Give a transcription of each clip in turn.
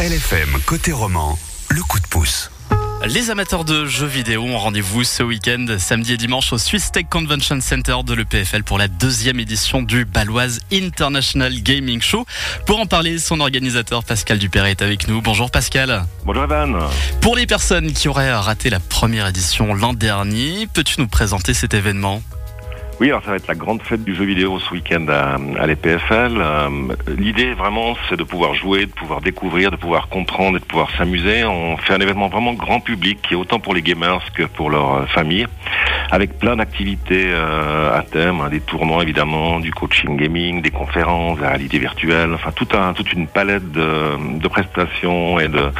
LFM côté roman, le coup de pouce. Les amateurs de jeux vidéo ont rendez-vous ce week-end, samedi et dimanche, au Swiss Tech Convention Center de l'EPFL pour la deuxième édition du Baloise International Gaming Show. Pour en parler, son organisateur Pascal Dupéret est avec nous. Bonjour Pascal. Bonjour Evan. Pour les personnes qui auraient raté la première édition l'an dernier, peux-tu nous présenter cet événement? Oui, alors ça va être la grande fête du jeu vidéo ce week-end à, l'EPFL. Euh, L'idée vraiment, c'est de pouvoir jouer, de pouvoir découvrir, de pouvoir comprendre et de pouvoir s'amuser. On fait un événement vraiment grand public qui est autant pour les gamers que pour leur euh, famille, avec plein d'activités euh, à thème, hein, des tournois évidemment, du coaching gaming, des conférences, la réalité virtuelle, enfin toute une palette de, de prestations et de,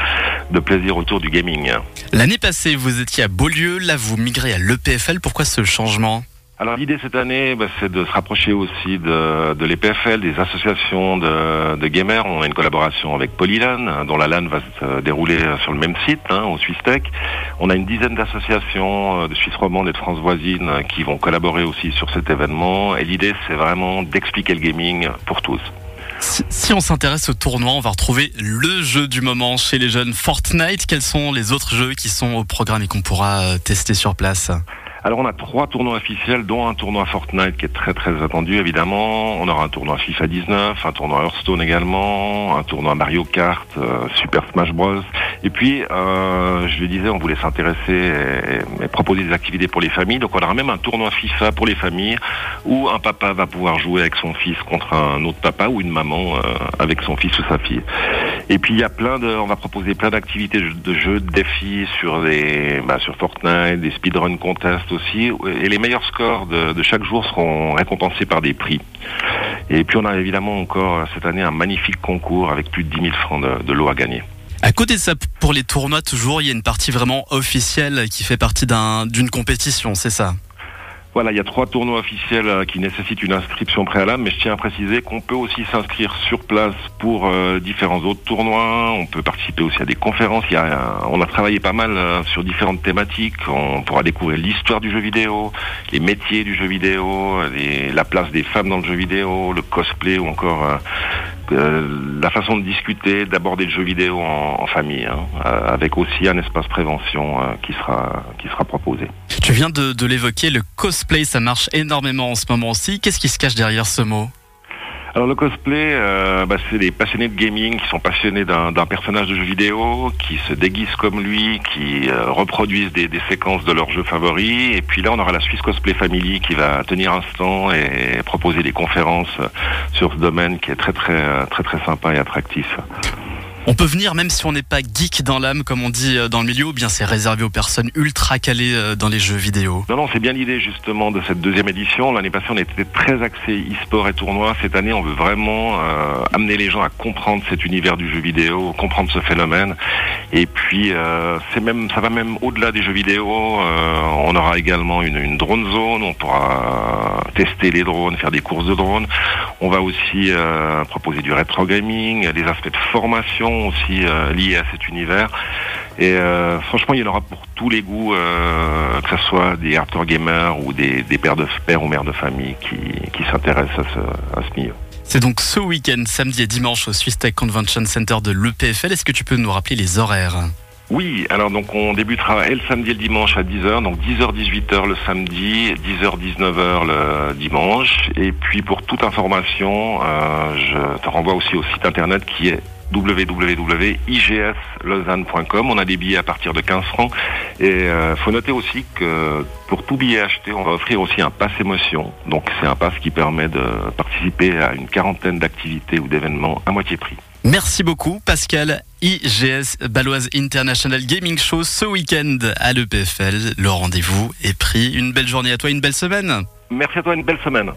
de plaisir autour du gaming. L'année passée, vous étiez à Beaulieu, là vous migrez à l'EPFL. Pourquoi ce changement? Alors l'idée cette année, bah, c'est de se rapprocher aussi de, l'EPFL, des associations de, gamers. On a une collaboration avec Polylan, dont la LAN va se dérouler sur le même site, hein, au Tech. On a une dizaine d'associations euh, de Suisse romande et de France voisine euh, qui vont collaborer aussi sur cet événement. Et l'idée, c'est vraiment d'expliquer le gaming pour tous. Si, on s'intéresse au tournoi, on va retrouver le jeu du moment chez les jeunes Fortnite. Quels sont les autres jeux qui sont au programme et qu'on pourra euh, tester sur place? Alors on a trois tournois officiels, dont un tournoi Fortnite qui est très très attendu évidemment. On aura un tournoi FIFA 19, un tournoi Hearthstone également, un tournoi Mario Kart, euh, Super Smash Bros. Et puis, euh, je le disais, on voulait s'intéresser et, et, proposer des activités pour les familles. Donc on aura même un tournoi FIFA pour les familles où un papa va pouvoir jouer avec son fils contre un autre papa ou une maman euh, avec son fils ou sa fille. Et puis il y a plein de, on va proposer plein d'activités de jeux, de défis sur des, bah, sur Fortnite, des speedrun contests aussi. Et les meilleurs scores de, chaque jour seront récompensés par des prix. Et puis on a évidemment encore cette année un magnifique concours avec plus de 10 000 francs de, de l'eau à gagner. À côté de ça, pour les tournois, toujours, il y a une partie vraiment officielle qui fait partie d'une compétition, c'est ça? Voilà, il y a trois tournois officiels euh, qui nécessitent une inscription préalable, mais je tiens à préciser qu'on peut aussi s'inscrire sur place pour euh, différents autres tournois. On peut participer aussi à des conférences. On a travaillé pas mal euh, sur différentes thématiques. On pourra découvrir l'histoire du jeu vidéo, les métiers du jeu vidéo, la place des femmes dans le jeu vidéo, le cosplay ou encore la façon de discuter, d'aborder le jeu vidéo en, famille, hein, euh, avec aussi un espace prévention euh, qui sera qui sera proposé. Tu viens de, de l'évoquer, le cosplay, ça marche énormément en ce moment aussi. Qu'est-ce qui se cache derrière ce mot? Alors le cosplay, euh, bah, c'est des passionnés de gaming qui sont passionnés d'un personnage de jeu vidéo, qui se déguisent comme lui, qui euh, reproduisent des, des, séquences de leurs jeux favoris. Et puis là, on aura la Swiss Cosplay Family qui va tenir un stand et proposer des conférences sur ce domaine qui est très très très très sympa et attractif. On peut venir même si on n'est pas geek dans l'âme, comme on dit euh, dans le milieu, ou bien c'est réservé aux personnes ultra calées euh, dans les jeux vidéo Non, non, c'est bien l'idée justement de cette deuxième édition. L'année passée, on était très axé e-sport et tournoi. Cette année, on veut vraiment euh, amener les gens à comprendre cet univers du jeu vidéo, comprendre ce phénomène. Et puis, ça va même au-delà des jeux vidéo. On aura également une, une, drone zone. On pourra tester les drones, faire des courses de drones. On va aussi proposer du rétro gaming, des aspects de formation aussi euh, liés à cet univers. Et euh, franchement, il y en aura pour tous les goûts, euh, que ce soit des hardcore gamers ou des, des pères de pères ou mères de famille qui, qui s'intéressent à ce, à ce milieu. C'est donc ce week-end, samedi et dimanche, au Swiss Tech Convention Center de l'EPFL. Est-ce que tu peux nous rappeler les horaires? Oui, alors donc on débutera le samedi et le dimanche à 10h, donc 10h-18h le samedi, 10h-19h le dimanche. Et puis pour toute information, euh, je te renvoie aussi au site internet qui est www.igslausanne.com. On a des billets à partir de 15 francs. Et euh, faut noter aussi que pour tout billet acheté, on va offrir aussi un pass émotion. Donc c'est un pass qui permet de participer à une quarantaine d'activités ou d'événements à moitié prix. Merci beaucoup Pascal. IGS Baloise International Gaming Show ce week-end à l'EPFL. Le rendez-vous est pris. Une belle journée à toi, une belle semaine. Merci à toi, une belle semaine.